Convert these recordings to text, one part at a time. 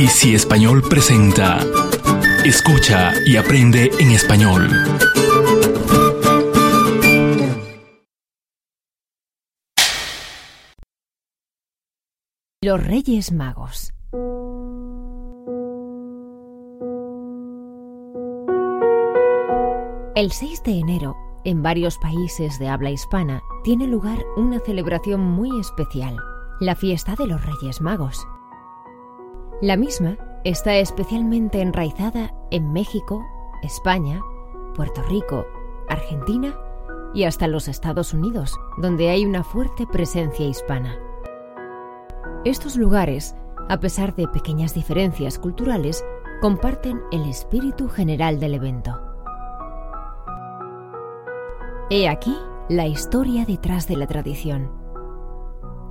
Easy Español presenta Escucha y aprende en español. Los Reyes Magos. El 6 de enero, en varios países de habla hispana, tiene lugar una celebración muy especial, la fiesta de los Reyes Magos. La misma está especialmente enraizada en México, España, Puerto Rico, Argentina y hasta los Estados Unidos, donde hay una fuerte presencia hispana. Estos lugares, a pesar de pequeñas diferencias culturales, comparten el espíritu general del evento. He aquí la historia detrás de la tradición.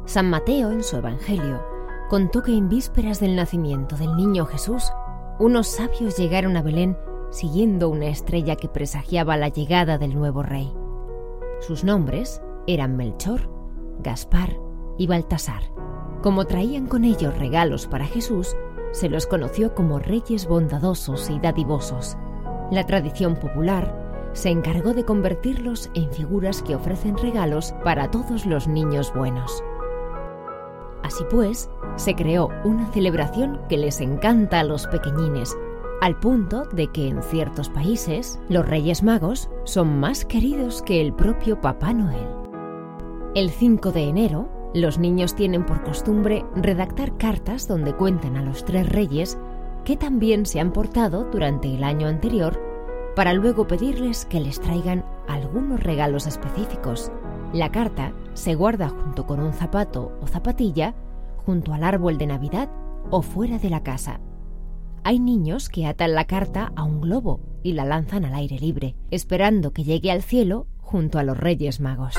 San Mateo, en su Evangelio, contó que en vísperas del nacimiento del niño Jesús, unos sabios llegaron a Belén siguiendo una estrella que presagiaba la llegada del nuevo rey. Sus nombres eran Melchor, Gaspar y Baltasar. Como traían con ellos regalos para Jesús, se los conoció como reyes bondadosos y dadivosos. La tradición popular se encargó de convertirlos en figuras que ofrecen regalos para todos los niños buenos. Así pues, se creó una celebración que les encanta a los pequeñines, al punto de que en ciertos países los Reyes Magos son más queridos que el propio Papá Noel. El 5 de enero, los niños tienen por costumbre redactar cartas donde cuentan a los tres reyes que también se han portado durante el año anterior para luego pedirles que les traigan algunos regalos específicos. La carta se guarda junto con un zapato o zapatilla junto al árbol de Navidad o fuera de la casa. Hay niños que atan la carta a un globo y la lanzan al aire libre, esperando que llegue al cielo junto a los Reyes Magos.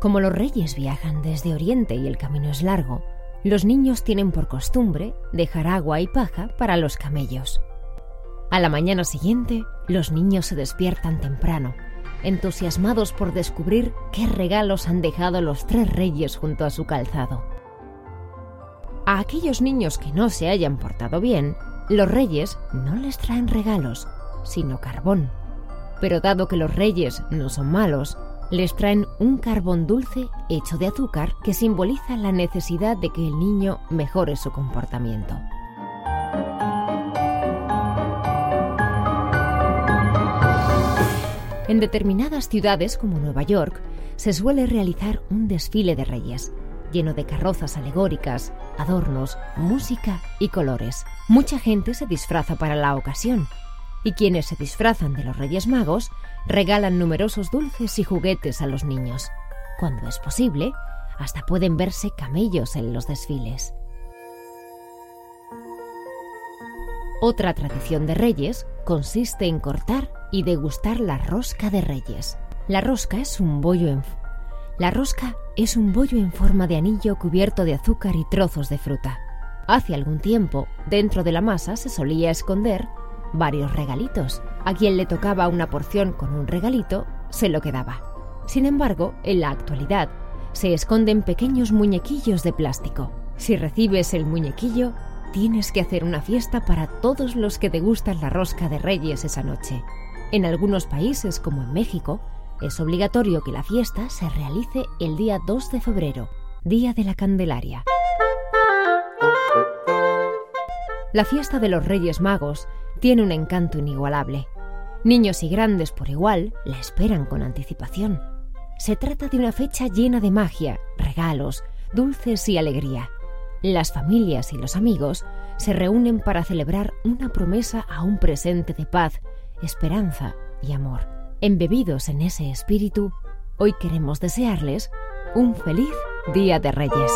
Como los reyes viajan desde Oriente y el camino es largo, los niños tienen por costumbre dejar agua y paja para los camellos. A la mañana siguiente, los niños se despiertan temprano, entusiasmados por descubrir qué regalos han dejado los tres reyes junto a su calzado. A aquellos niños que no se hayan portado bien, los reyes no les traen regalos, sino carbón. Pero dado que los reyes no son malos, les traen un carbón dulce hecho de azúcar que simboliza la necesidad de que el niño mejore su comportamiento. En determinadas ciudades como Nueva York se suele realizar un desfile de reyes, lleno de carrozas alegóricas, adornos, música y colores. Mucha gente se disfraza para la ocasión, y quienes se disfrazan de los Reyes Magos regalan numerosos dulces y juguetes a los niños. Cuando es posible, hasta pueden verse camellos en los desfiles. Otra tradición de reyes consiste en cortar y degustar la rosca de reyes. La rosca es un bollo en la rosca es un bollo en forma de anillo cubierto de azúcar y trozos de fruta. Hace algún tiempo, dentro de la masa se solía esconder varios regalitos. A quien le tocaba una porción con un regalito, se lo quedaba. Sin embargo, en la actualidad, se esconden pequeños muñequillos de plástico. Si recibes el muñequillo, tienes que hacer una fiesta para todos los que te gustan la rosca de reyes esa noche. En algunos países, como en México, es obligatorio que la fiesta se realice el día 2 de febrero, Día de la Candelaria. La fiesta de los Reyes Magos tiene un encanto inigualable. Niños y grandes por igual la esperan con anticipación. Se trata de una fecha llena de magia, regalos, dulces y alegría. Las familias y los amigos se reúnen para celebrar una promesa a un presente de paz, esperanza y amor. Embebidos en ese espíritu, hoy queremos desearles un feliz Día de Reyes.